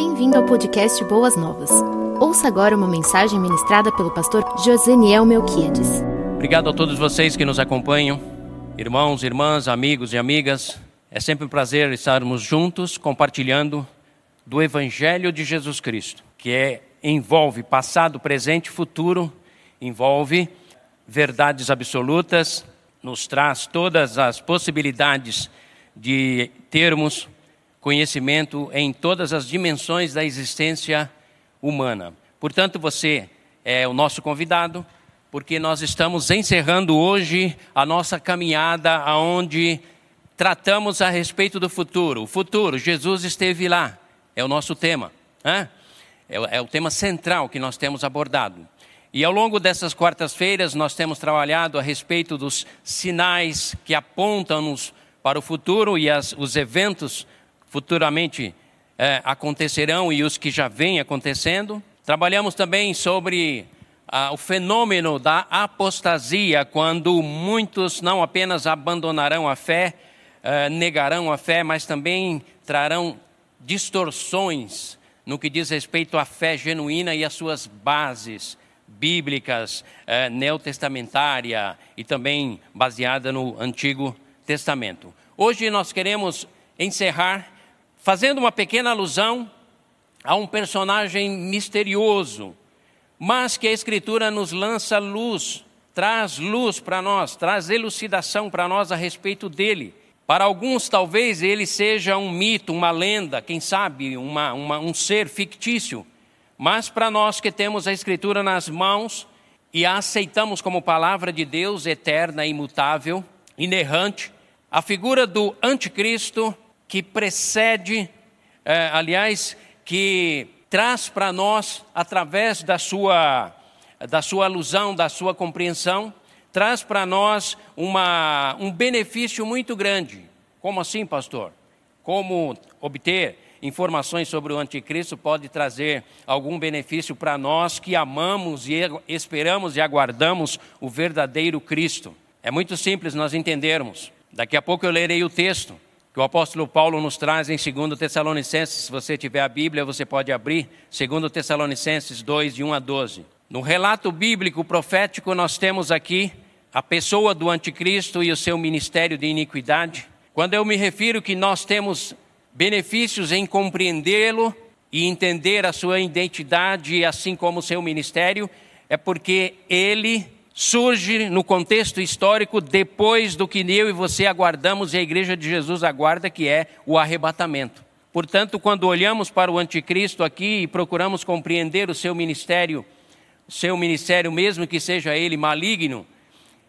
Bem-vindo ao podcast Boas Novas. Ouça agora uma mensagem ministrada pelo pastor Joseniel Melquiades. Obrigado a todos vocês que nos acompanham, irmãos, irmãs, amigos e amigas. É sempre um prazer estarmos juntos compartilhando do Evangelho de Jesus Cristo, que é, envolve passado, presente e futuro, envolve verdades absolutas, nos traz todas as possibilidades de termos conhecimento em todas as dimensões da existência humana. Portanto, você é o nosso convidado, porque nós estamos encerrando hoje a nossa caminhada aonde tratamos a respeito do futuro. O futuro, Jesus esteve lá, é o nosso tema. Né? É, o tema central que nós temos abordado. E ao longo dessas quartas-feiras nós temos trabalhado a respeito dos sinais que apontam-nos para o futuro e as, os eventos futuramente é, acontecerão e os que já vêm acontecendo. Trabalhamos também sobre ah, o fenômeno da apostasia, quando muitos não apenas abandonarão a fé, eh, negarão a fé, mas também trarão distorções no que diz respeito à fé genuína e às suas bases bíblicas, eh, neotestamentária e também baseada no Antigo Testamento. Hoje nós queremos encerrar fazendo uma pequena alusão a um personagem misterioso, mas que a Escritura nos lança luz, traz luz para nós, traz elucidação para nós a respeito dele. Para alguns, talvez ele seja um mito, uma lenda, quem sabe, uma, uma, um ser fictício. Mas para nós que temos a Escritura nas mãos e a aceitamos como palavra de Deus eterna, imutável, inerrante, a figura do anticristo que precede, é, aliás, que traz para nós, através da sua, da sua alusão, da sua compreensão, traz para nós uma, um benefício muito grande. Como assim, pastor? Como obter informações sobre o anticristo pode trazer algum benefício para nós que amamos e esperamos e aguardamos o verdadeiro Cristo? É muito simples nós entendermos. Daqui a pouco eu lerei o texto que o apóstolo Paulo nos traz em 2 Tessalonicenses. Se você tiver a Bíblia, você pode abrir 2 Tessalonicenses 2, de 1 a 12. No relato bíblico profético, nós temos aqui a pessoa do anticristo e o seu ministério de iniquidade. Quando eu me refiro que nós temos benefícios em compreendê-lo e entender a sua identidade, assim como o seu ministério, é porque ele surge no contexto histórico depois do que eu e você aguardamos e a Igreja de Jesus aguarda, que é o arrebatamento. Portanto, quando olhamos para o anticristo aqui e procuramos compreender o seu ministério, o seu ministério, mesmo que seja ele maligno,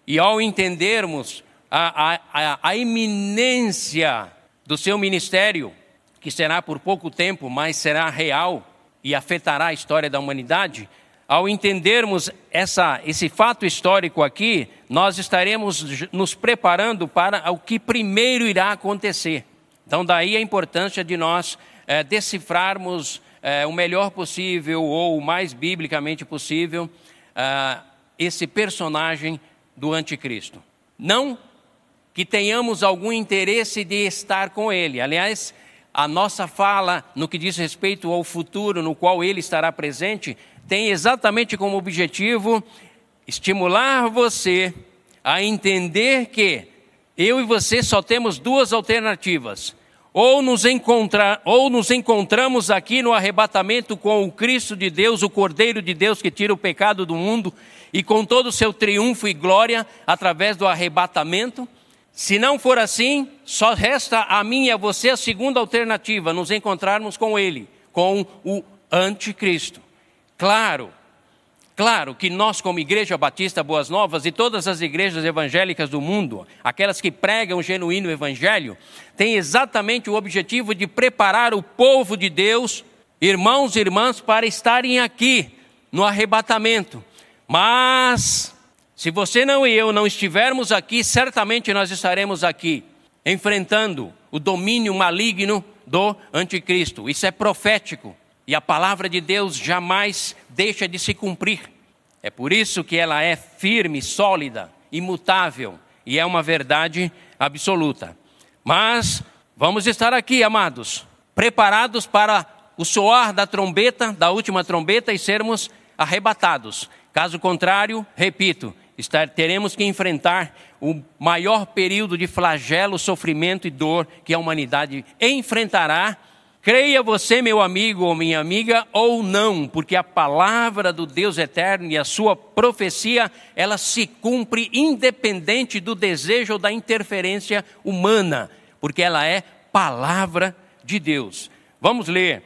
e ao entendermos a, a, a, a iminência do seu ministério, que será por pouco tempo, mas será real e afetará a história da humanidade, ao entendermos essa, esse fato histórico aqui, nós estaremos nos preparando para o que primeiro irá acontecer. Então, daí a importância de nós é, decifrarmos é, o melhor possível ou o mais biblicamente possível é, esse personagem do anticristo. Não que tenhamos algum interesse de estar com ele. Aliás, a nossa fala no que diz respeito ao futuro no qual ele estará presente tem exatamente como objetivo estimular você a entender que eu e você só temos duas alternativas. Ou nos, encontrar, ou nos encontramos aqui no arrebatamento com o Cristo de Deus, o Cordeiro de Deus que tira o pecado do mundo, e com todo o seu triunfo e glória através do arrebatamento. Se não for assim, só resta a mim e a você a segunda alternativa, nos encontrarmos com Ele, com o Anticristo. Claro, claro que nós, como Igreja Batista Boas Novas e todas as igrejas evangélicas do mundo, aquelas que pregam o genuíno Evangelho, têm exatamente o objetivo de preparar o povo de Deus, irmãos e irmãs, para estarem aqui no arrebatamento. Mas, se você não e eu não estivermos aqui, certamente nós estaremos aqui, enfrentando o domínio maligno do anticristo. Isso é profético. E a palavra de Deus jamais deixa de se cumprir. É por isso que ela é firme, sólida, imutável e é uma verdade absoluta. Mas vamos estar aqui, amados, preparados para o soar da trombeta, da última trombeta, e sermos arrebatados. Caso contrário, repito, estar, teremos que enfrentar o maior período de flagelo, sofrimento e dor que a humanidade enfrentará. Creia você, meu amigo ou minha amiga, ou não, porque a palavra do Deus eterno e a sua profecia, ela se cumpre independente do desejo ou da interferência humana, porque ela é palavra de Deus. Vamos ler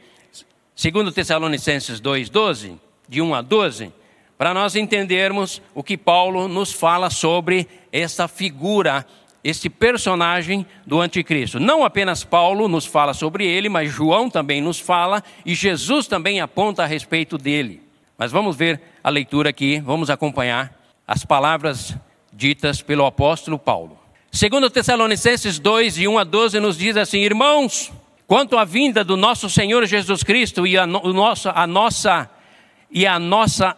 2 Tessalonicenses 2,12, de 1 a 12 para nós entendermos o que Paulo nos fala sobre essa figura, esse personagem do anticristo. Não apenas Paulo nos fala sobre ele, mas João também nos fala e Jesus também aponta a respeito dele. Mas vamos ver a leitura aqui, vamos acompanhar as palavras ditas pelo apóstolo Paulo. Segundo Tessalonicenses 2, de 1 a 12, nos diz assim, irmãos, quanto à vinda do nosso Senhor Jesus Cristo e a, no, nosso, a nossa e a nossa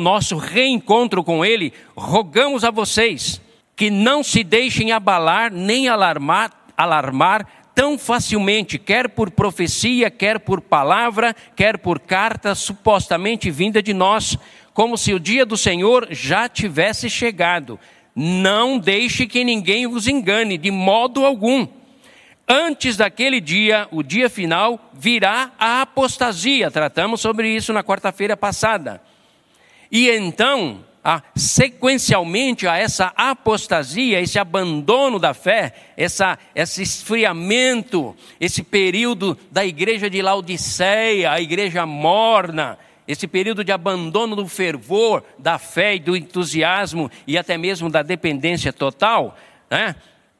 nosso reencontro com Ele, rogamos a vocês que não se deixem abalar nem alarmar, alarmar tão facilmente, quer por profecia, quer por palavra, quer por carta supostamente vinda de nós, como se o dia do Senhor já tivesse chegado. Não deixe que ninguém vos engane, de modo algum. Antes daquele dia, o dia final, virá a apostasia. Tratamos sobre isso na quarta-feira passada. E então, a, sequencialmente a essa apostasia, esse abandono da fé, essa, esse esfriamento, esse período da igreja de Laodiceia, a igreja morna, esse período de abandono do fervor, da fé e do entusiasmo e até mesmo da dependência total, né?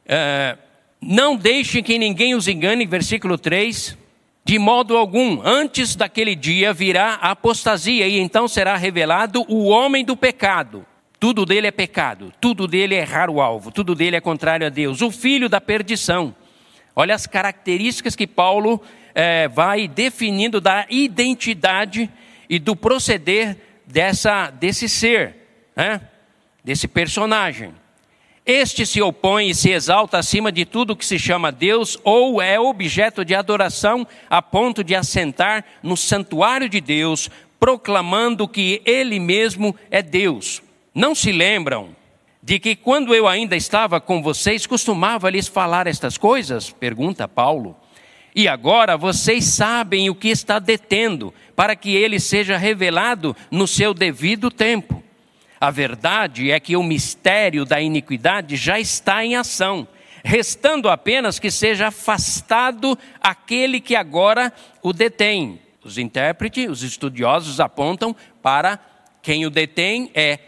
É, não deixem que ninguém os engane, versículo 3, de modo algum, antes daquele dia virá a apostasia, e então será revelado o homem do pecado. Tudo dele é pecado, tudo dele é errar o alvo, tudo dele é contrário a Deus. O filho da perdição. Olha as características que Paulo é, vai definindo da identidade e do proceder dessa, desse ser, né? desse personagem. Este se opõe e se exalta acima de tudo que se chama Deus ou é objeto de adoração a ponto de assentar no santuário de Deus, proclamando que ele mesmo é Deus. Não se lembram de que quando eu ainda estava com vocês costumava lhes falar estas coisas? Pergunta Paulo. E agora vocês sabem o que está detendo, para que ele seja revelado no seu devido tempo. A verdade é que o mistério da iniquidade já está em ação, restando apenas que seja afastado aquele que agora o detém. Os intérpretes, os estudiosos apontam para quem o detém é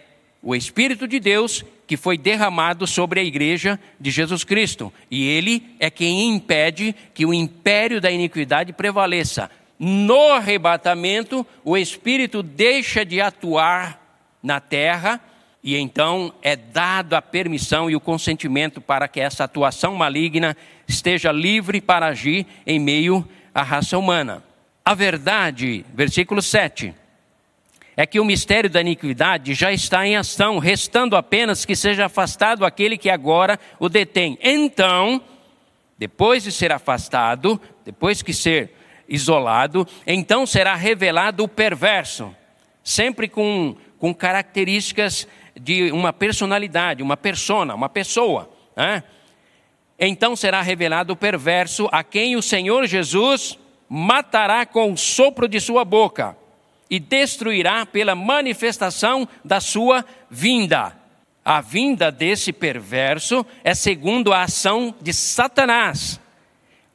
o Espírito de Deus que foi derramado sobre a igreja de Jesus Cristo. E ele é quem impede que o império da iniquidade prevaleça. No arrebatamento, o Espírito deixa de atuar na terra, e então é dado a permissão e o consentimento para que essa atuação maligna esteja livre para agir em meio à raça humana. A verdade, versículo 7, é que o mistério da iniquidade já está em ação, restando apenas que seja afastado aquele que agora o detém. Então, depois de ser afastado, depois que ser isolado, então será revelado o perverso, sempre com com características de uma personalidade, uma persona, uma pessoa. Né? Então será revelado o perverso a quem o Senhor Jesus matará com o sopro de sua boca e destruirá pela manifestação da sua vinda. A vinda desse perverso é segundo a ação de Satanás,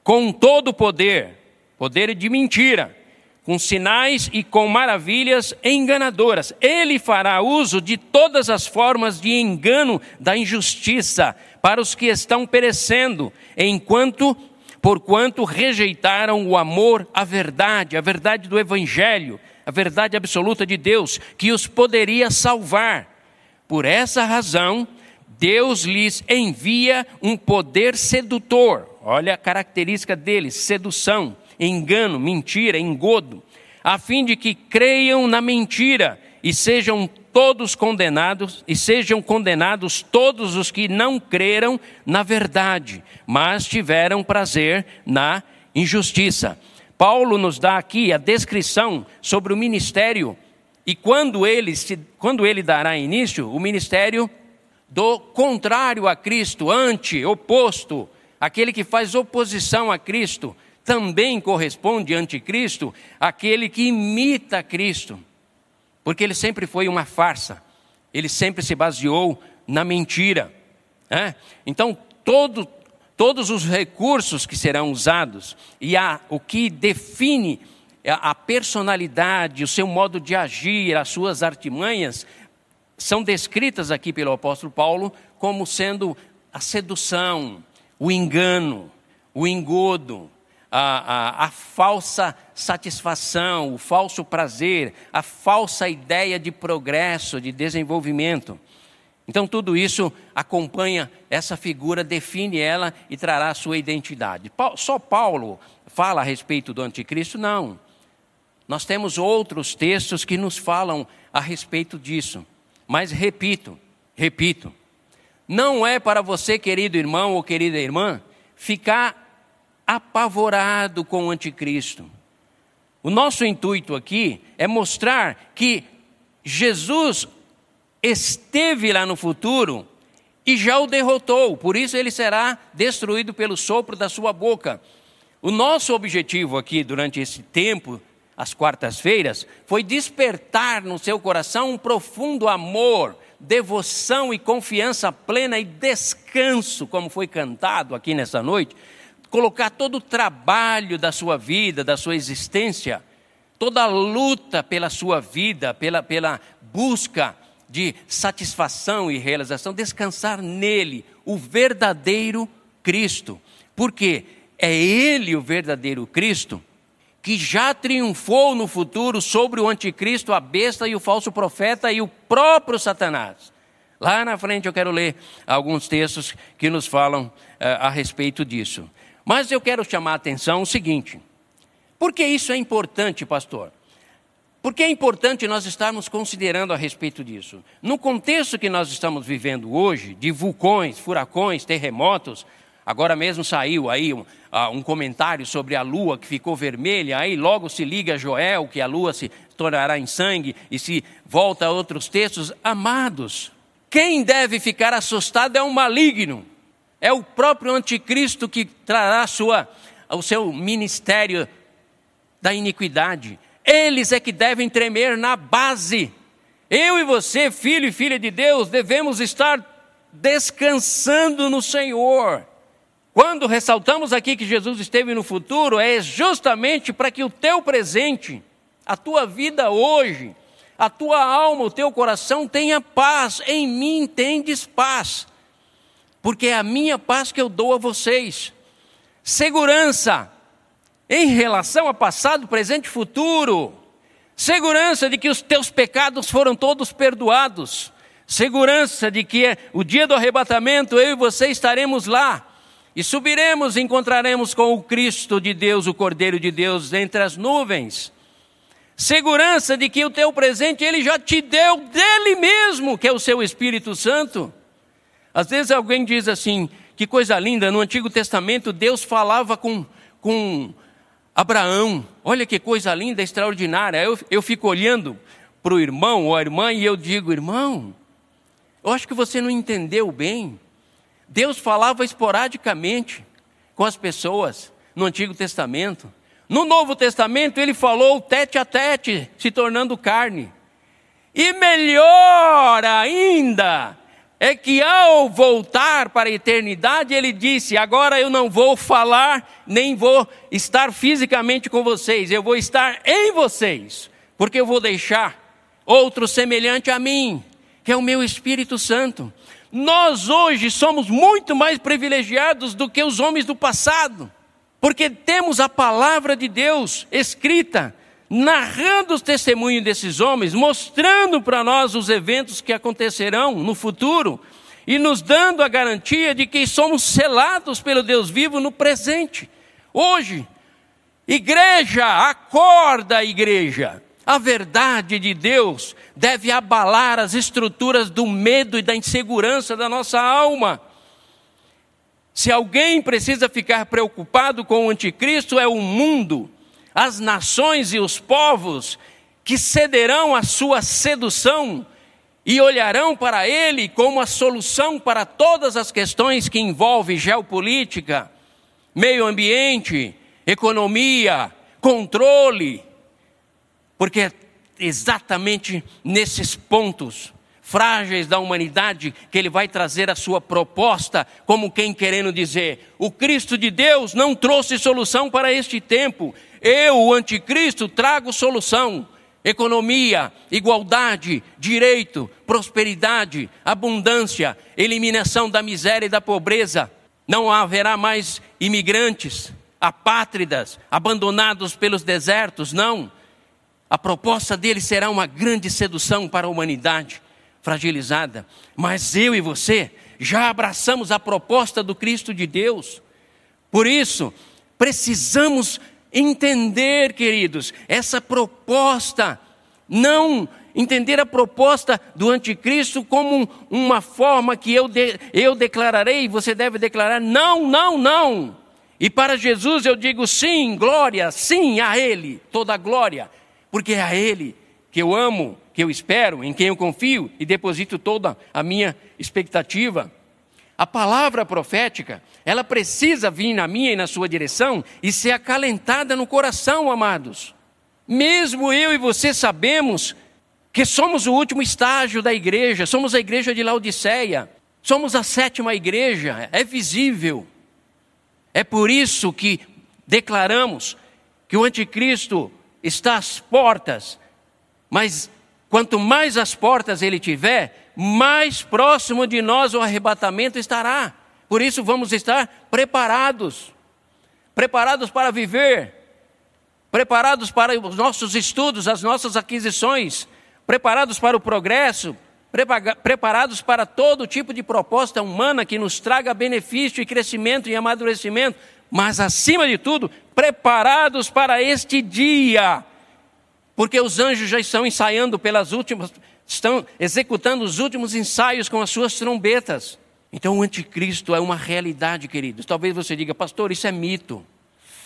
com todo o poder, poder de mentira com sinais e com maravilhas enganadoras. Ele fará uso de todas as formas de engano da injustiça para os que estão perecendo, enquanto porquanto rejeitaram o amor à verdade, a verdade do evangelho, a verdade absoluta de Deus, que os poderia salvar. Por essa razão, Deus lhes envia um poder sedutor. Olha a característica dele, sedução engano, mentira, engodo, a fim de que creiam na mentira e sejam todos condenados, e sejam condenados todos os que não creram na verdade, mas tiveram prazer na injustiça. Paulo nos dá aqui a descrição sobre o ministério e quando ele, se, quando ele dará início, o ministério do contrário a Cristo, anti, oposto, aquele que faz oposição a Cristo, também corresponde anticristo, aquele que imita Cristo, porque ele sempre foi uma farsa, ele sempre se baseou na mentira. Né? Então, todo, todos os recursos que serão usados e a, o que define a personalidade, o seu modo de agir, as suas artimanhas, são descritas aqui pelo apóstolo Paulo como sendo a sedução, o engano, o engodo, a, a, a, falsa satisfação, o falso prazer, a falsa ideia de progresso, de desenvolvimento. Então, tudo isso acompanha essa figura, define ela e trará a sua identidade. Só Paulo fala a respeito do anticristo? Não. Nós temos outros textos que nos falam a respeito disso. Mas repito, repito, não é para você, querido irmão ou querida irmã, ficar apavorado com o anticristo. O nosso intuito aqui é mostrar que Jesus esteve lá no futuro e já o derrotou, por isso ele será destruído pelo sopro da sua boca. O nosso objetivo aqui durante esse tempo, às quartas-feiras, foi despertar no seu coração um profundo amor, devoção e confiança plena e descanso, como foi cantado aqui nessa noite, colocar todo o trabalho da sua vida, da sua existência, toda a luta pela sua vida, pela, pela busca de satisfação e realização, descansar nele, o verdadeiro Cristo. Porque é ele o verdadeiro Cristo que já triunfou no futuro sobre o anticristo, a besta e o falso profeta e o próprio Satanás. Lá na frente eu quero ler alguns textos que nos falam uh, a respeito disso. Mas eu quero chamar a atenção o seguinte: por que isso é importante, pastor? Porque é importante nós estarmos considerando a respeito disso. No contexto que nós estamos vivendo hoje, de vulcões, furacões, terremotos, agora mesmo saiu aí um, uh, um comentário sobre a lua que ficou vermelha, aí logo se liga a Joel que a lua se tornará em sangue e se volta a outros textos. Amados, quem deve ficar assustado é o maligno, é o próprio anticristo que trará sua, o seu ministério da iniquidade eles é que devem tremer na base. Eu e você, filho e filha de Deus, devemos estar descansando no Senhor. Quando ressaltamos aqui que Jesus esteve no futuro, é justamente para que o teu presente, a tua vida hoje, a tua alma, o teu coração tenha paz. Em mim tendes paz, porque é a minha paz que eu dou a vocês. Segurança, em relação a passado, presente e futuro. Segurança de que os teus pecados foram todos perdoados. Segurança de que o dia do arrebatamento eu e você estaremos lá. E subiremos e encontraremos com o Cristo de Deus, o Cordeiro de Deus, entre as nuvens. Segurança de que o teu presente ele já te deu dele mesmo, que é o seu Espírito Santo. Às vezes alguém diz assim: que coisa linda, no Antigo Testamento Deus falava com, com Abraão, olha que coisa linda, extraordinária. Eu, eu fico olhando para o irmão ou a irmã e eu digo, irmão, eu acho que você não entendeu bem. Deus falava esporadicamente com as pessoas no Antigo Testamento. No Novo Testamento, ele falou tete a tete, se tornando carne. E melhor ainda, é que ao voltar para a eternidade, ele disse: Agora eu não vou falar, nem vou estar fisicamente com vocês, eu vou estar em vocês, porque eu vou deixar outro semelhante a mim, que é o meu Espírito Santo. Nós hoje somos muito mais privilegiados do que os homens do passado, porque temos a palavra de Deus escrita narrando os testemunhos desses homens, mostrando para nós os eventos que acontecerão no futuro e nos dando a garantia de que somos selados pelo Deus vivo no presente. Hoje, igreja, acorda, igreja. A verdade de Deus deve abalar as estruturas do medo e da insegurança da nossa alma. Se alguém precisa ficar preocupado com o anticristo, é o mundo as nações e os povos que cederão à sua sedução e olharão para ele como a solução para todas as questões que envolvem geopolítica, meio ambiente, economia, controle, porque é exatamente nesses pontos frágeis da humanidade que ele vai trazer a sua proposta, como quem querendo dizer: o Cristo de Deus não trouxe solução para este tempo, eu, o anticristo, trago solução economia, igualdade, direito, prosperidade, abundância, eliminação da miséria e da pobreza. Não haverá mais imigrantes, apátridas, abandonados pelos desertos, não. A proposta dele será uma grande sedução para a humanidade fragilizada. Mas eu e você já abraçamos a proposta do Cristo de Deus. Por isso, precisamos entender, queridos, essa proposta, não entender a proposta do anticristo como uma forma que eu, de, eu declararei, você deve declarar não, não, não. E para Jesus eu digo sim, glória, sim a Ele, toda glória, porque é a Ele que eu amo, que eu espero, em quem eu confio e deposito toda a minha expectativa. A palavra profética, ela precisa vir na minha e na sua direção e ser acalentada no coração, amados. Mesmo eu e você sabemos que somos o último estágio da igreja, somos a igreja de Laodiceia, somos a sétima igreja, é visível. É por isso que declaramos que o anticristo está às portas, mas quanto mais as portas ele tiver, mais próximo de nós o arrebatamento estará. Por isso vamos estar preparados. Preparados para viver, preparados para os nossos estudos, as nossas aquisições, preparados para o progresso, preparados para todo tipo de proposta humana que nos traga benefício e crescimento e amadurecimento, mas acima de tudo, preparados para este dia, porque os anjos já estão ensaiando pelas últimas, estão executando os últimos ensaios com as suas trombetas. Então o anticristo é uma realidade, queridos. Talvez você diga, pastor, isso é mito,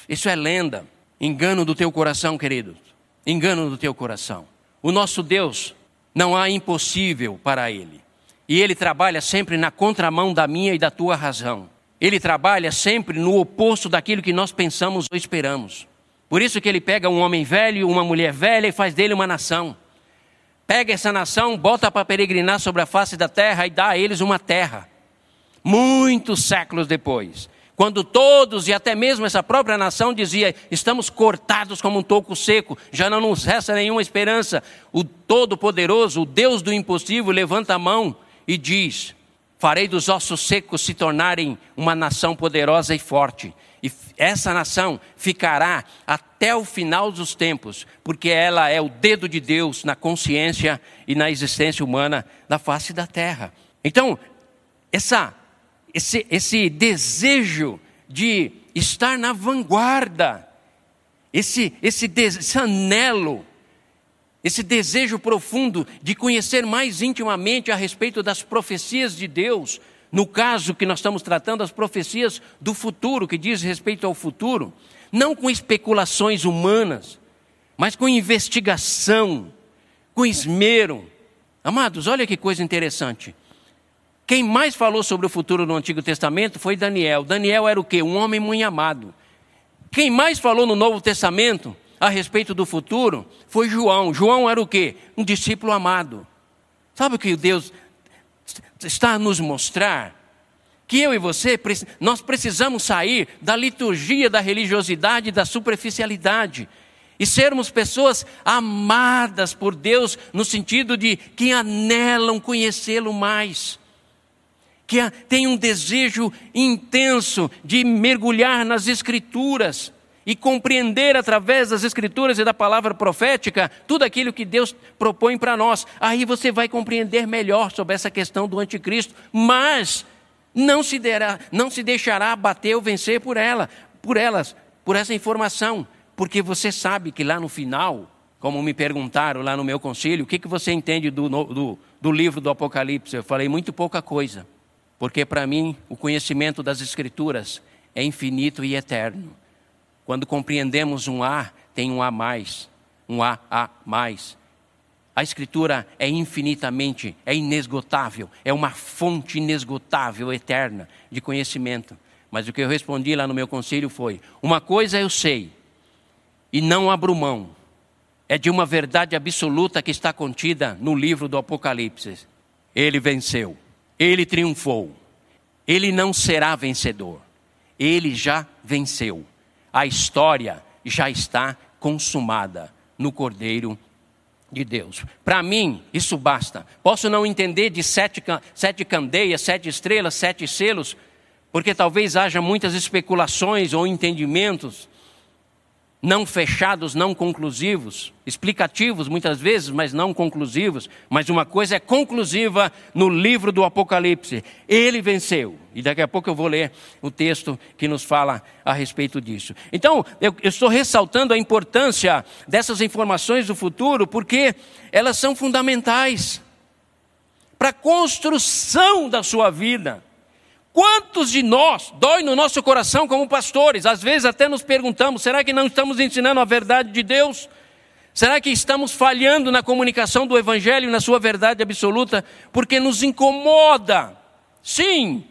isso é lenda. Engano do teu coração, queridos. Engano do teu coração. O nosso Deus, não há impossível para Ele. E Ele trabalha sempre na contramão da minha e da tua razão. Ele trabalha sempre no oposto daquilo que nós pensamos ou esperamos. Por isso que Ele pega um homem velho, uma mulher velha e faz dele uma nação pega essa nação, bota para peregrinar sobre a face da terra e dá a eles uma terra. Muitos séculos depois, quando todos e até mesmo essa própria nação dizia: estamos cortados como um toco seco, já não nos resta nenhuma esperança. O Todo-Poderoso, o Deus do impossível, levanta a mão e diz: Farei dos ossos secos se tornarem uma nação poderosa e forte. E essa nação ficará até o final dos tempos, porque ela é o dedo de Deus na consciência e na existência humana da face da terra. Então, essa, esse, esse desejo de estar na vanguarda, esse, esse, esse anelo, esse desejo profundo de conhecer mais intimamente a respeito das profecias de Deus, no caso que nós estamos tratando, as profecias do futuro, que diz respeito ao futuro, não com especulações humanas, mas com investigação, com esmero. Amados, olha que coisa interessante. Quem mais falou sobre o futuro no Antigo Testamento foi Daniel. Daniel era o quê? Um homem muito amado. Quem mais falou no Novo Testamento a respeito do futuro foi João. João era o quê? Um discípulo amado. Sabe o que Deus está a nos mostrar que eu e você, nós precisamos sair da liturgia da religiosidade da superficialidade e sermos pessoas amadas por Deus no sentido de que anelam conhecê-lo mais, que têm um desejo intenso de mergulhar nas Escrituras e compreender através das Escrituras e da palavra profética tudo aquilo que Deus propõe para nós. Aí você vai compreender melhor sobre essa questão do anticristo, mas não se, derá, não se deixará abater ou vencer por ela, por elas, por essa informação, porque você sabe que lá no final, como me perguntaram lá no meu conselho, o que, que você entende do, do, do livro do Apocalipse? Eu falei muito pouca coisa, porque para mim o conhecimento das Escrituras é infinito e eterno. Quando compreendemos um A, tem um a mais, um a a mais. A Escritura é infinitamente, é inesgotável, é uma fonte inesgotável, eterna de conhecimento. Mas o que eu respondi lá no meu conselho foi: uma coisa eu sei, e não abro mão, é de uma verdade absoluta que está contida no livro do Apocalipse. Ele venceu, ele triunfou, ele não será vencedor, ele já venceu. A história já está consumada no Cordeiro de Deus. Para mim, isso basta. Posso não entender de sete, sete candeias, sete estrelas, sete selos, porque talvez haja muitas especulações ou entendimentos não fechados, não conclusivos, explicativos muitas vezes, mas não conclusivos. Mas uma coisa é conclusiva no livro do Apocalipse: ele venceu. E daqui a pouco eu vou ler o texto que nos fala a respeito disso. Então, eu, estou ressaltando a importância dessas informações do futuro, porque elas são fundamentais para a construção da sua vida. Quantos de nós dói no nosso coração como pastores? Às vezes até nos perguntamos: será que não estamos ensinando a verdade de Deus? Será que estamos falhando na comunicação do Evangelho, na sua verdade absoluta? Porque nos incomoda. Sim,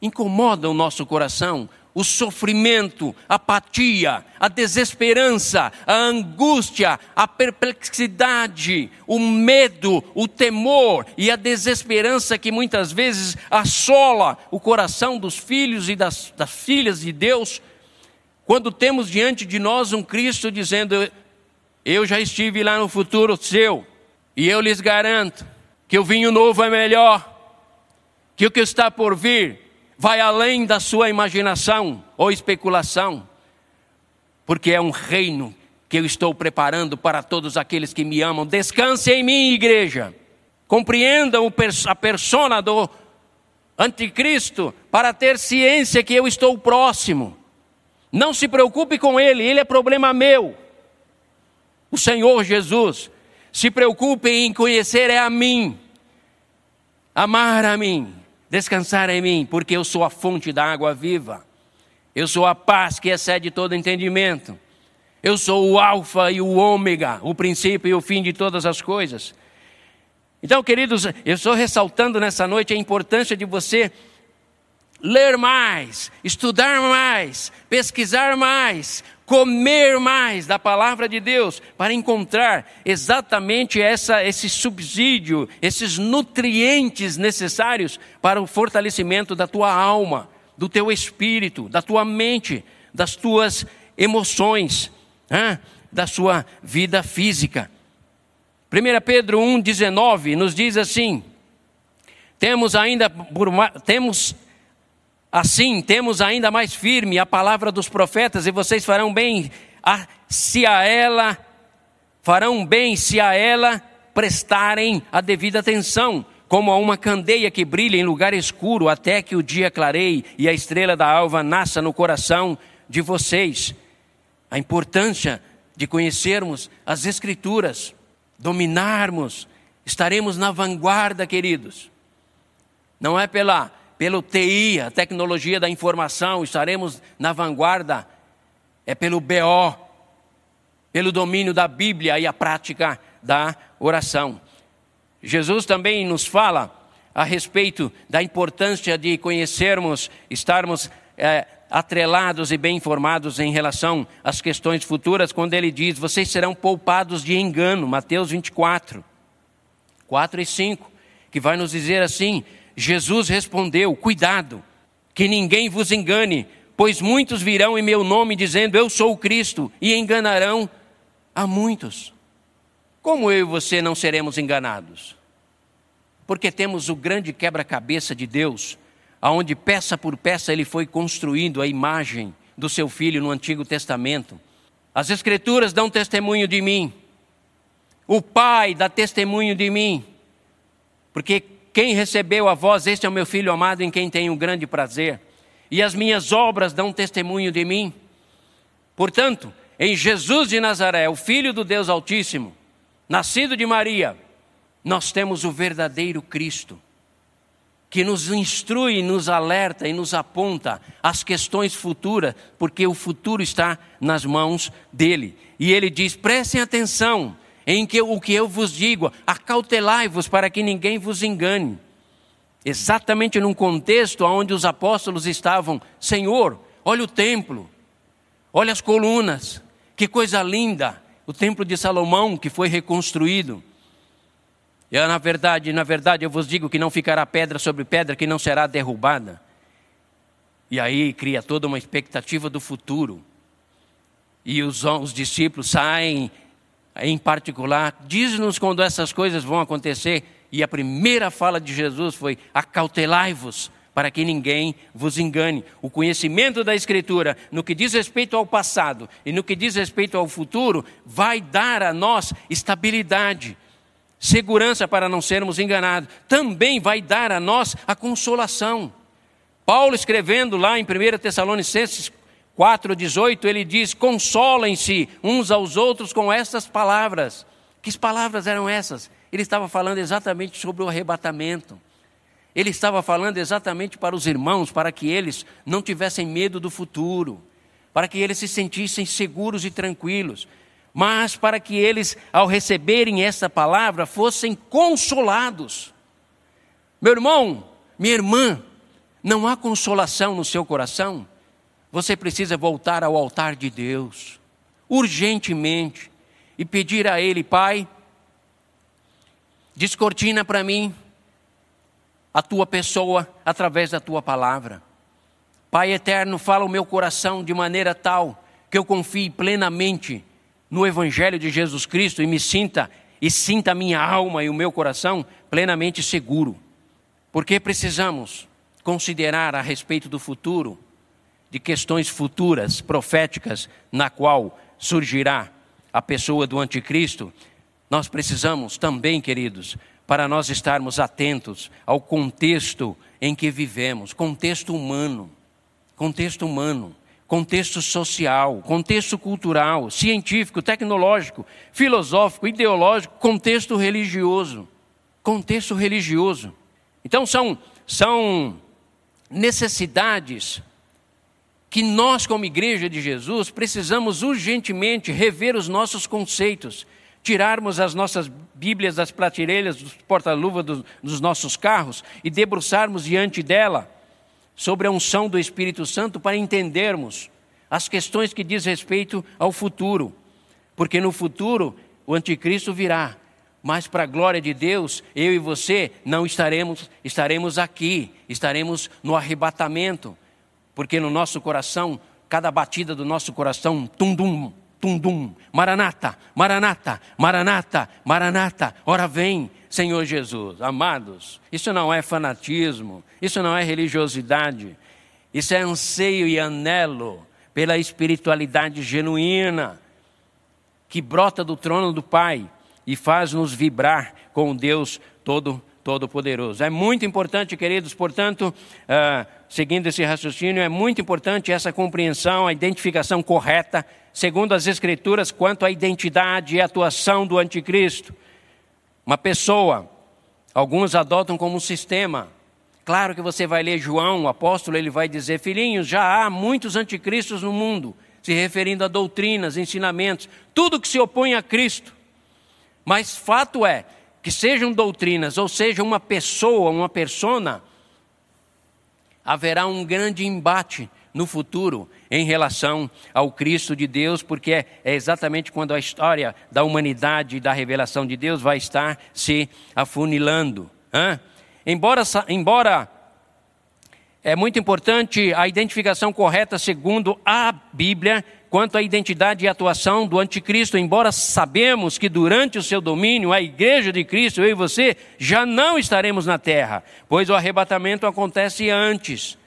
incomoda o nosso coração o sofrimento, a apatia, a desesperança, a angústia, a perplexidade, o medo, o temor e a desesperança que muitas vezes assola o coração dos filhos e das, das filhas de Deus, quando temos diante de nós um Cristo dizendo: Eu já estive lá no futuro seu, e eu lhes garanto que o vinho novo é melhor, que o que está por vir vai além da sua imaginação ou especulação, porque é um reino que eu estou preparando para todos aqueles que me amam. Descanse em mim, igreja. Compreendam a persona do anticristo para ter ciência que eu estou próximo. Não se preocupe com ele, ele é problema meu. O Senhor Jesus se preocupe em conhecer é a mim, amar a mim, Descansar em mim, porque eu sou a fonte da água viva. Eu sou a paz que excede todo entendimento. Eu sou o Alfa e o Ômega, o princípio e o fim de todas as coisas. Então, queridos, eu estou ressaltando nessa noite a importância de você ler mais, estudar mais, pesquisar mais, comer mais da palavra de Deus para encontrar exatamente essa, esse subsídio, esses nutrientes necessários para o fortalecimento da tua alma, do teu espírito, da tua mente, das tuas emoções, hein? da sua vida física. 1 Pedro 1,19 nos diz assim: temos ainda, temos Assim, temos ainda mais firme a palavra dos profetas, e vocês farão bem a, se a ela farão bem se a ela prestarem a devida atenção, como a uma candeia que brilha em lugar escuro até que o dia clareie e a estrela da alva nasça no coração de vocês. A importância de conhecermos as escrituras, dominarmos, estaremos na vanguarda, queridos. Não é pela pelo TI, a tecnologia da informação, estaremos na vanguarda, é pelo BO, pelo domínio da Bíblia e a prática da oração. Jesus também nos fala a respeito da importância de conhecermos, estarmos é, atrelados e bem informados em relação às questões futuras, quando ele diz: Vocês serão poupados de engano, Mateus 24, 4 e 5, que vai nos dizer assim: Jesus respondeu: Cuidado, que ninguém vos engane, pois muitos virão em meu nome dizendo eu sou o Cristo e enganarão a muitos. Como eu e você não seremos enganados? Porque temos o grande quebra-cabeça de Deus, aonde peça por peça ele foi construindo a imagem do seu filho no Antigo Testamento. As Escrituras dão testemunho de mim, o Pai dá testemunho de mim, porque quem recebeu a voz, este é o meu filho amado em quem tenho grande prazer. E as minhas obras dão testemunho de mim. Portanto, em Jesus de Nazaré, o Filho do Deus Altíssimo, nascido de Maria, nós temos o verdadeiro Cristo, que nos instrui, nos alerta e nos aponta as questões futuras, porque o futuro está nas mãos dele. E ele diz: prestem atenção em que o que eu vos digo, acautelai-vos para que ninguém vos engane. Exatamente num contexto onde os apóstolos estavam, Senhor, olha o templo, olha as colunas, que coisa linda, o templo de Salomão que foi reconstruído. E na verdade, na verdade, eu vos digo que não ficará pedra sobre pedra que não será derrubada. E aí cria toda uma expectativa do futuro. E os, os discípulos saem, em particular, diz-nos quando essas coisas vão acontecer. E a primeira fala de Jesus foi: acautelai-vos, para que ninguém vos engane. O conhecimento da Escritura, no que diz respeito ao passado e no que diz respeito ao futuro, vai dar a nós estabilidade, segurança para não sermos enganados. Também vai dar a nós a consolação. Paulo escrevendo lá em 1 Tessalonicenses 4,18, ele diz: consolem-se uns aos outros com estas palavras. Que palavras eram essas? Ele estava falando exatamente sobre o arrebatamento. Ele estava falando exatamente para os irmãos, para que eles não tivessem medo do futuro, para que eles se sentissem seguros e tranquilos, mas para que eles, ao receberem essa palavra, fossem consolados. Meu irmão, minha irmã, não há consolação no seu coração, você precisa voltar ao altar de Deus, urgentemente, e pedir a Ele, Pai, descortina para mim a tua pessoa através da tua palavra. Pai eterno, fala o meu coração de maneira tal que eu confie plenamente no Evangelho de Jesus Cristo e me sinta, e sinta a minha alma e o meu coração plenamente seguro. Porque precisamos considerar a respeito do futuro, de questões futuras, proféticas, na qual surgirá a pessoa do anticristo, nós precisamos também, queridos, para nós estarmos atentos ao contexto em que vivemos, contexto humano, contexto humano, contexto social, contexto cultural, científico, tecnológico, filosófico, ideológico, contexto religioso, contexto religioso. Então são são necessidades que nós, como Igreja de Jesus, precisamos urgentemente rever os nossos conceitos, tirarmos as nossas Bíblias das prateleiras, dos porta-luvas dos, dos nossos carros e debruçarmos diante dela sobre a unção do Espírito Santo para entendermos as questões que diz respeito ao futuro. Porque no futuro o anticristo virá, mas para a glória de Deus, eu e você não estaremos, estaremos aqui, estaremos no arrebatamento, porque no nosso coração, cada batida do nosso coração, tum-dum, tum-dum, maranata, maranata, maranata, maranata, ora vem, Senhor Jesus. Amados, isso não é fanatismo, isso não é religiosidade, isso é anseio e anelo pela espiritualidade genuína que brota do trono do Pai e faz-nos vibrar com Deus todo Todo-Poderoso. É muito importante, queridos, portanto, uh, seguindo esse raciocínio, é muito importante essa compreensão, a identificação correta, segundo as Escrituras, quanto à identidade e atuação do anticristo. Uma pessoa, alguns adotam como um sistema. Claro que você vai ler João, o apóstolo, ele vai dizer: Filhinhos, já há muitos anticristos no mundo, se referindo a doutrinas, ensinamentos, tudo que se opõe a Cristo. Mas fato é que sejam doutrinas ou seja uma pessoa, uma persona, haverá um grande embate no futuro em relação ao Cristo de Deus, porque é, é exatamente quando a história da humanidade e da revelação de Deus vai estar se afunilando. Hã? Embora, embora é muito importante a identificação correta segundo a Bíblia quanto à identidade e atuação do anticristo, embora sabemos que durante o seu domínio, a igreja de Cristo, eu e você, já não estaremos na terra, pois o arrebatamento acontece antes.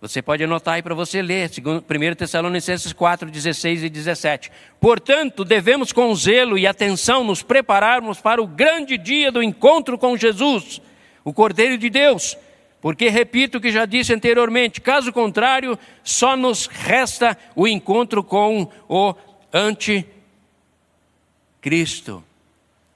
Você pode anotar aí para você ler, 1 Tessalonicenses 4, 16 e 17. Portanto, devemos com zelo e atenção nos prepararmos para o grande dia do encontro com Jesus, o Cordeiro de Deus porque, repito o que já disse anteriormente, caso contrário, só nos resta o encontro com o anticristo.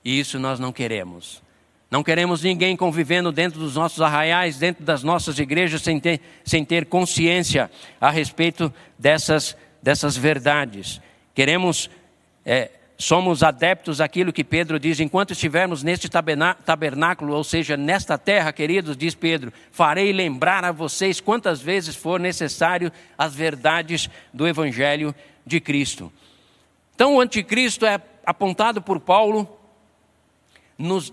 E isso nós não queremos. Não queremos ninguém convivendo dentro dos nossos arraiais, dentro das nossas igrejas, sem ter, sem ter consciência a respeito dessas, dessas verdades. Queremos é, somos adeptos àquilo que Pedro diz: enquanto estivermos neste tabernáculo, ou seja, nesta terra, queridos, diz Pedro, farei lembrar a vocês quantas vezes for necessário as verdades do Evangelho de Cristo. Então, o anticristo é apontado por Paulo, nos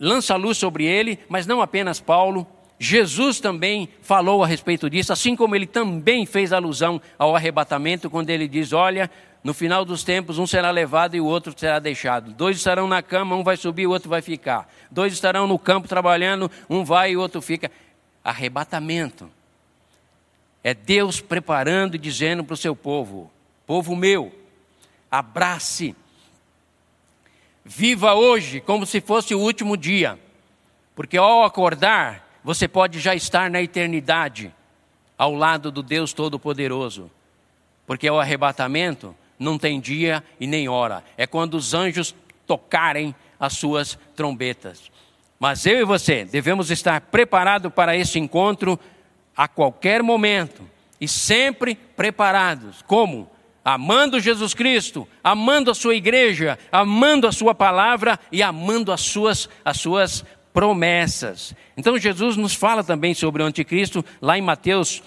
lança luz sobre ele, mas não apenas Paulo. Jesus também falou a respeito disso, assim como ele também fez alusão ao arrebatamento, quando ele diz: Olha, no final dos tempos, um será levado e o outro será deixado. Dois estarão na cama, um vai subir e o outro vai ficar. Dois estarão no campo trabalhando, um vai e o outro fica. Arrebatamento. É Deus preparando e dizendo para o seu povo: Povo meu, abrace Viva hoje como se fosse o último dia, porque ao acordar, você pode já estar na eternidade, ao lado do Deus Todo-Poderoso. Porque o arrebatamento não tem dia e nem hora, é quando os anjos tocarem as suas trombetas. Mas eu e você devemos estar preparados para esse encontro a qualquer momento e sempre preparados. Como? amando Jesus Cristo, amando a sua igreja, amando a sua palavra e amando as suas, as suas promessas. Então Jesus nos fala também sobre o anticristo, lá em Mateus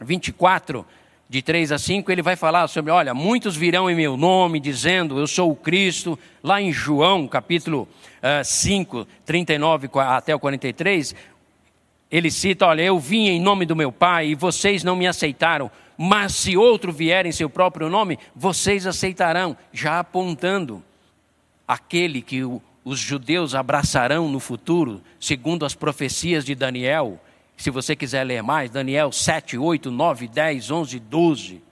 24, de 3 a 5, ele vai falar sobre, olha, muitos virão em meu nome, dizendo, eu sou o Cristo. Lá em João, capítulo uh, 5, 39 até o 43, ele cita, olha, eu vim em nome do meu Pai e vocês não me aceitaram mas se outro vier em seu próprio nome, vocês aceitarão, já apontando aquele que os judeus abraçarão no futuro, segundo as profecias de Daniel. Se você quiser ler mais, Daniel 7, 8, 9, 10, 11, 12.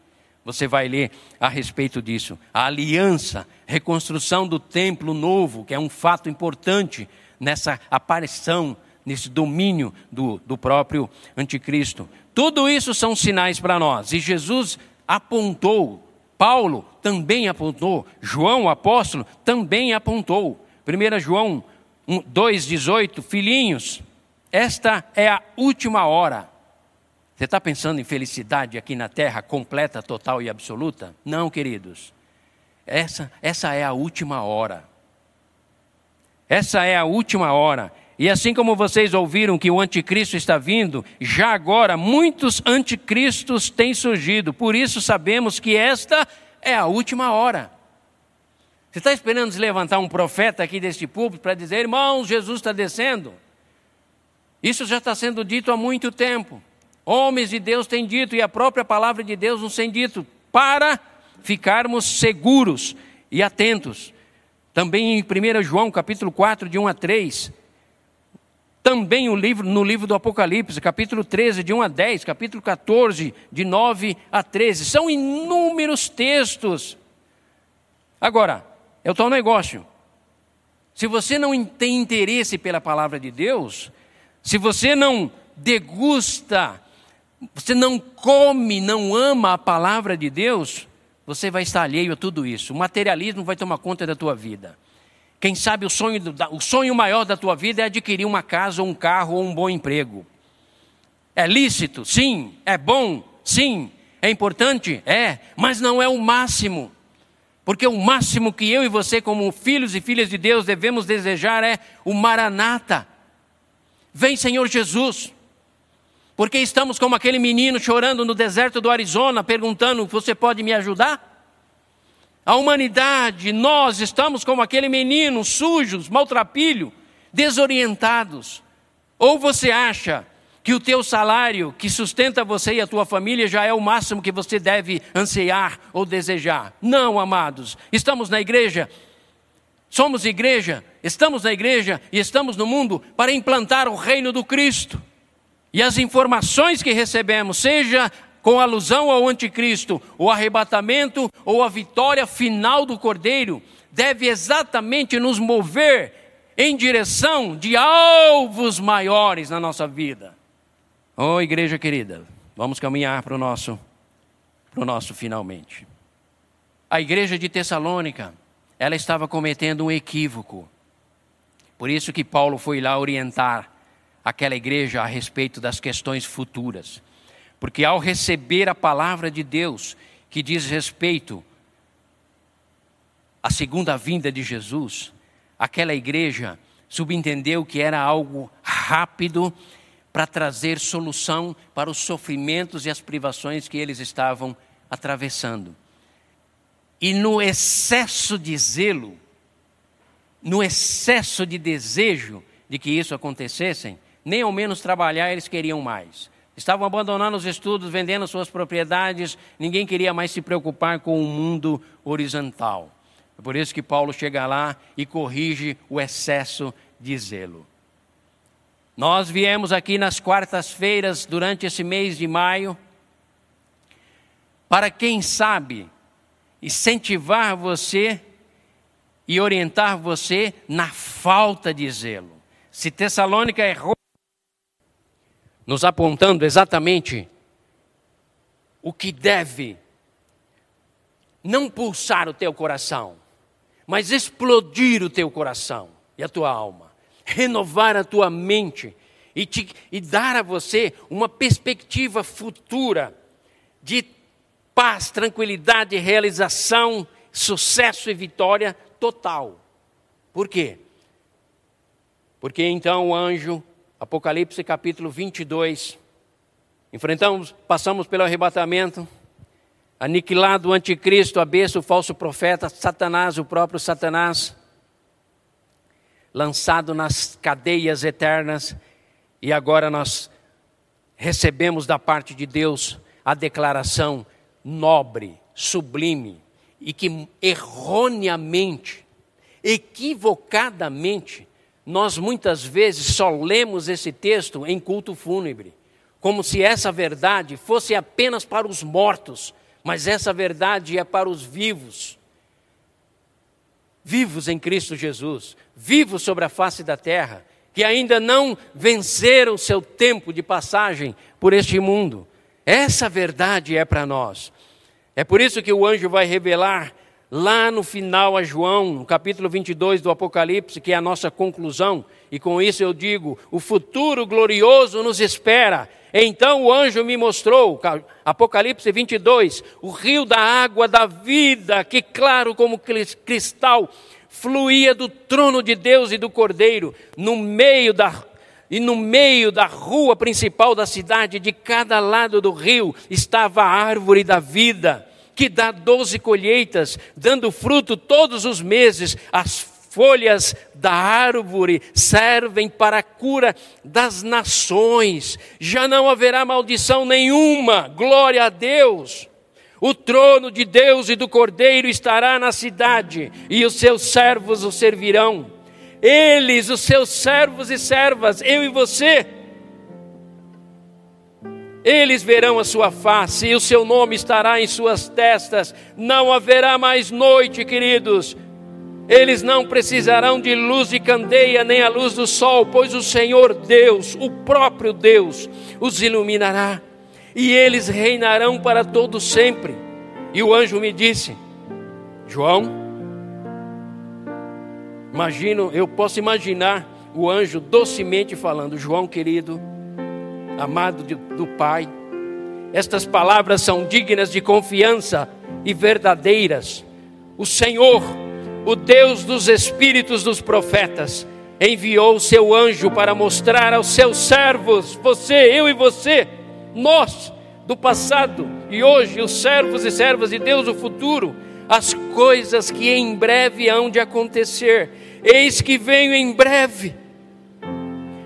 Você vai ler a respeito disso. A aliança, reconstrução do templo novo, que é um fato importante nessa aparição, nesse domínio do, do próprio anticristo. Tudo isso são sinais para nós. E Jesus apontou, Paulo também apontou, João, o apóstolo, também apontou. 1 João 2,18, filhinhos, esta é a última hora. Você está pensando em felicidade aqui na terra, completa, total e absoluta? Não, queridos. Essa, essa é a última hora. Essa é a última hora. E assim como vocês ouviram que o anticristo está vindo, já agora muitos anticristos têm surgido. Por isso sabemos que esta é a última hora. Você está esperando se levantar um profeta aqui deste público para dizer, irmãos, Jesus está descendo? Isso já está sendo dito há muito tempo. Homens de Deus têm dito, e a própria palavra de Deus nos tem dito, para ficarmos seguros e atentos. Também em 1 João capítulo 4, de 1 a 3, também o livro, no livro do Apocalipse, capítulo 13, de 1 a 10, capítulo 14, de 9 a 13. São inúmeros textos. Agora, é o tal negócio. Se você não tem interesse pela palavra de Deus, se você não degusta, você não come, não ama a palavra de Deus, você vai estar alheio a tudo isso. O materialismo vai tomar conta da tua vida. Quem sabe o sonho, o sonho maior da tua vida é adquirir uma casa, um carro ou um bom emprego. É lícito? Sim. É bom? Sim. É importante? É. Mas não é o máximo. Porque o máximo que eu e você, como filhos e filhas de Deus, devemos desejar é o Maranata. Vem, Senhor Jesus. Porque estamos como aquele menino chorando no deserto do Arizona, perguntando: Você pode me ajudar? A humanidade, nós estamos como aquele menino, sujos, maltrapilho, desorientados. Ou você acha que o teu salário, que sustenta você e a tua família, já é o máximo que você deve ansiar ou desejar? Não, amados. Estamos na igreja, somos igreja, estamos na igreja e estamos no mundo para implantar o reino do Cristo. E as informações que recebemos, seja com alusão ao anticristo, o arrebatamento ou a vitória final do Cordeiro, deve exatamente nos mover em direção de alvos maiores na nossa vida. Oh, igreja querida, vamos caminhar para o nosso, para o nosso finalmente. A igreja de Tessalônica, ela estava cometendo um equívoco. Por isso que Paulo foi lá orientar aquela igreja a respeito das questões futuras. Porque ao receber a palavra de Deus, que diz respeito a segunda vinda de Jesus, aquela igreja subentendeu que era algo rápido para trazer solução para os sofrimentos e as privações que eles estavam atravessando. E no excesso de zelo, no excesso de desejo de que isso acontecesse, nem ao menos trabalhar eles queriam mais. Estavam abandonando os estudos, vendendo suas propriedades, ninguém queria mais se preocupar com o mundo horizontal. É por isso que Paulo chega lá e corrige o excesso de zelo. Nós viemos aqui nas quartas-feiras durante esse mês de maio para quem sabe incentivar você e orientar você na falta de zelo. Se Tessalônica errou, nos apontando exatamente o que deve não pulsar o teu coração, mas explodir o teu coração e a tua alma, renovar a tua mente e, te, e dar a você uma perspectiva futura de paz, tranquilidade, realização, sucesso e vitória total. Por quê? Porque então o anjo, Apocalipse capítulo 22, enfrentamos, passamos pelo arrebatamento, aniquilado o anticristo, a besta, o falso profeta, Satanás, o próprio Satanás, lançado nas cadeias eternas, e agora nós recebemos da parte de Deus a declaração nobre, sublime, e que erroneamente, equivocadamente, nós muitas vezes só lemos esse texto em culto fúnebre, como se essa verdade fosse apenas para os mortos, mas essa verdade é para os vivos. Vivos em Cristo Jesus, vivos sobre a face da terra, que ainda não venceram seu tempo de passagem por este mundo. Essa verdade é para nós. É por isso que o anjo vai revelar lá no final a João, no capítulo 22 do Apocalipse, que é a nossa conclusão, e com isso eu digo: o futuro glorioso nos espera. Então o anjo me mostrou, Apocalipse 22, o rio da água da vida, que claro como cristal, fluía do trono de Deus e do Cordeiro, no meio da e no meio da rua principal da cidade, de cada lado do rio, estava a árvore da vida, que dá doze colheitas, dando fruto todos os meses. As folhas da árvore servem para a cura das nações. Já não haverá maldição nenhuma. Glória a Deus. O trono de Deus e do Cordeiro estará na cidade, e os seus servos o servirão. Eles, os seus servos e servas, eu e você, eles verão a sua face e o seu nome estará em suas testas. Não haverá mais noite, queridos. Eles não precisarão de luz de candeia nem a luz do sol, pois o Senhor Deus, o próprio Deus, os iluminará e eles reinarão para todo sempre. E o anjo me disse: João, imagino, eu posso imaginar o anjo docemente falando: João querido, amado de, do Pai, estas palavras são dignas de confiança e verdadeiras. O Senhor, o Deus dos espíritos dos profetas, enviou o seu anjo para mostrar aos seus servos, você, eu e você, nós do passado e hoje, os servos e servas de Deus do futuro, as coisas que em breve hão de acontecer. Eis que venho em breve.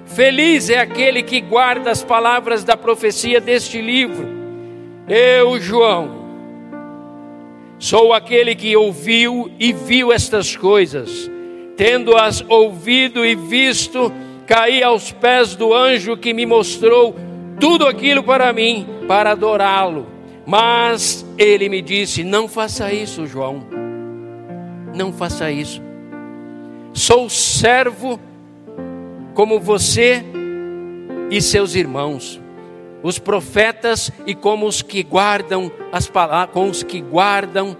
Feliz é aquele que guarda as palavras da profecia deste livro. Eu, João, sou aquele que ouviu e viu estas coisas. Tendo-as ouvido e visto, caí aos pés do anjo que me mostrou tudo aquilo para mim, para adorá-lo. Mas ele me disse: Não faça isso, João. Não faça isso. Sou servo como você e seus irmãos, os profetas e como os que guardam as palavras, com os que guardam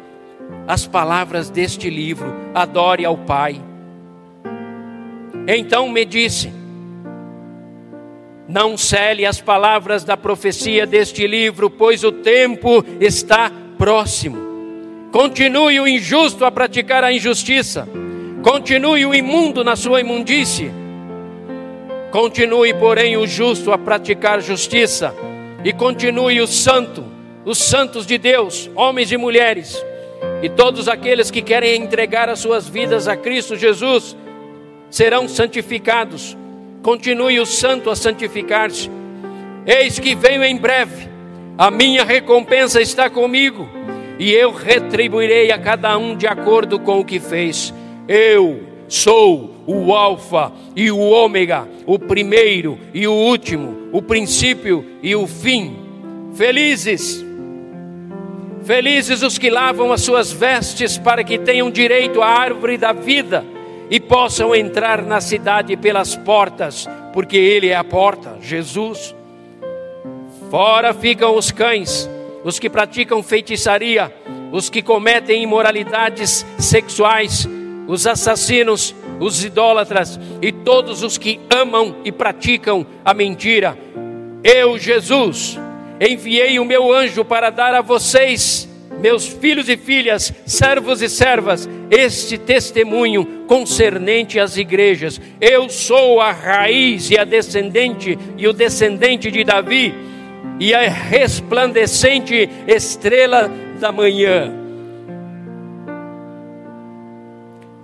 as palavras deste livro. Adore ao Pai. Então me disse: não cele as palavras da profecia deste livro, pois o tempo está próximo. Continue o injusto a praticar a injustiça. Continue o imundo na sua imundície. Continue, porém, o justo a praticar justiça. E continue o santo, os santos de Deus, homens e mulheres, e todos aqueles que querem entregar as suas vidas a Cristo Jesus, serão santificados. Continue o santo a santificar-se. Eis que venho em breve, a minha recompensa está comigo e eu retribuirei a cada um de acordo com o que fez. Eu sou o Alfa e o Ômega, o primeiro e o último, o princípio e o fim. Felizes, felizes os que lavam as suas vestes para que tenham direito à árvore da vida e possam entrar na cidade pelas portas, porque Ele é a porta, Jesus. Fora ficam os cães os que praticam feitiçaria, os que cometem imoralidades sexuais, os assassinos, os idólatras e todos os que amam e praticam a mentira. Eu, Jesus, enviei o meu anjo para dar a vocês, meus filhos e filhas, servos e servas, este testemunho concernente às igrejas. Eu sou a raiz e a descendente e o descendente de Davi e a resplandecente estrela da manhã.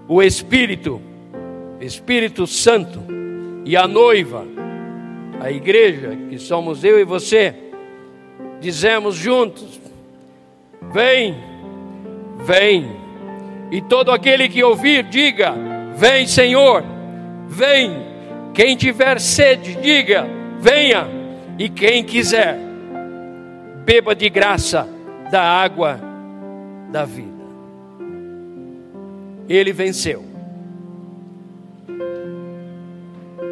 O Espírito, Espírito Santo e a noiva, a igreja, que somos eu e você, dizemos juntos: Vem, vem. E todo aquele que ouvir, diga: Vem, Senhor, vem. Quem tiver sede, diga: Venha e quem quiser, beba de graça da água da vida. Ele venceu.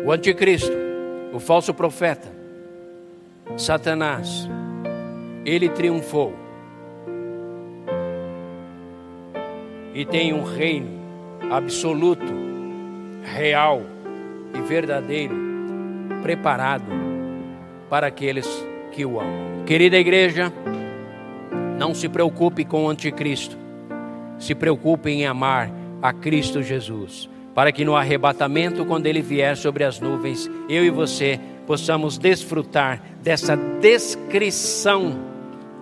O anticristo, o falso profeta, Satanás, ele triunfou. E tem um reino absoluto, real e verdadeiro preparado para aqueles que o amam. Querida igreja, não se preocupe com o anticristo. Se preocupe em amar a Cristo Jesus, para que no arrebatamento, quando ele vier sobre as nuvens, eu e você possamos desfrutar dessa descrição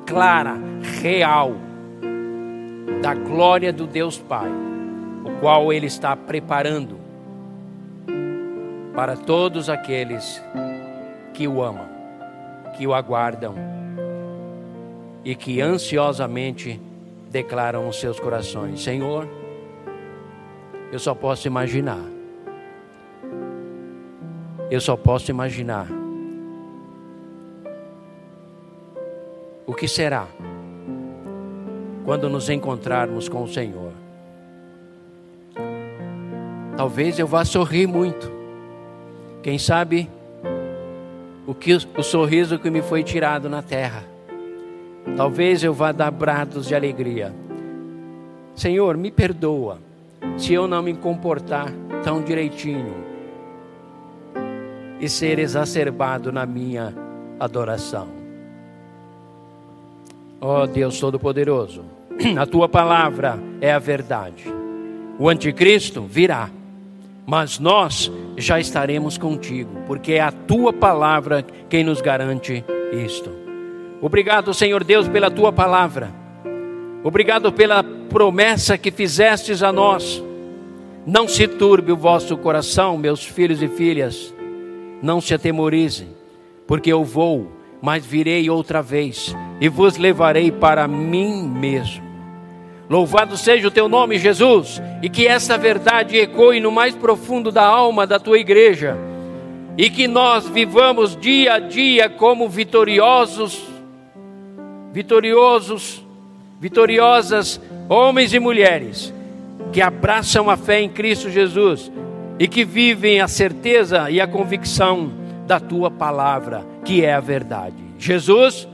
clara, real da glória do Deus Pai, o qual ele está preparando para todos aqueles que o amam que o aguardam e que ansiosamente declaram os seus corações: Senhor, eu só posso imaginar. Eu só posso imaginar. O que será quando nos encontrarmos com o Senhor? Talvez eu vá sorrir muito. Quem sabe o, que, o sorriso que me foi tirado na terra. Talvez eu vá dar brados de alegria. Senhor, me perdoa se eu não me comportar tão direitinho e ser exacerbado na minha adoração. Ó oh, Deus Todo-Poderoso, a tua palavra é a verdade. O anticristo virá mas nós já estaremos contigo, porque é a tua palavra quem nos garante isto. Obrigado, Senhor Deus, pela tua palavra. Obrigado pela promessa que fizestes a nós. Não se turbe o vosso coração, meus filhos e filhas. Não se atemorizem, porque eu vou, mas virei outra vez e vos levarei para mim mesmo. Louvado seja o teu nome, Jesus, e que essa verdade ecoe no mais profundo da alma da tua igreja, e que nós vivamos dia a dia como vitoriosos, vitoriosos, vitoriosas homens e mulheres que abraçam a fé em Cristo Jesus e que vivem a certeza e a convicção da tua palavra, que é a verdade. Jesus,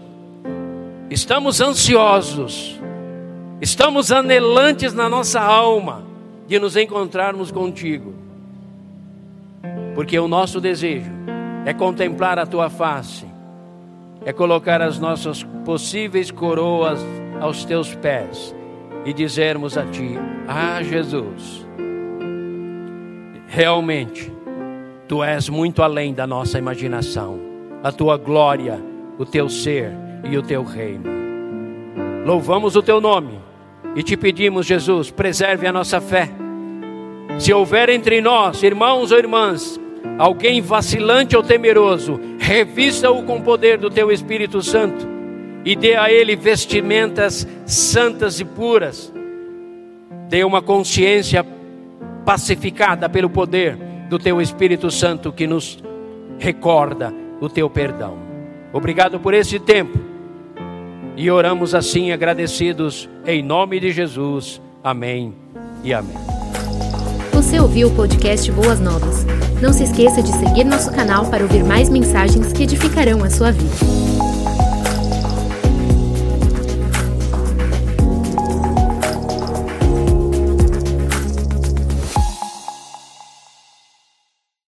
estamos ansiosos Estamos anelantes na nossa alma de nos encontrarmos contigo, porque o nosso desejo é contemplar a tua face, é colocar as nossas possíveis coroas aos teus pés e dizermos a Ti: Ah, Jesus, realmente, Tu és muito além da nossa imaginação, a Tua glória, o Teu ser e o Teu reino. Louvamos o Teu nome e te pedimos, Jesus, preserve a nossa fé. Se houver entre nós, irmãos ou irmãs, alguém vacilante ou temeroso, revista-o com o poder do teu Espírito Santo e dê a ele vestimentas santas e puras. Dê uma consciência pacificada pelo poder do teu Espírito Santo que nos recorda o teu perdão. Obrigado por esse tempo. E oramos assim agradecidos em nome de Jesus. Amém e amém. Você ouviu o podcast Boas Novas? Não se esqueça de seguir nosso canal para ouvir mais mensagens que edificarão a sua vida.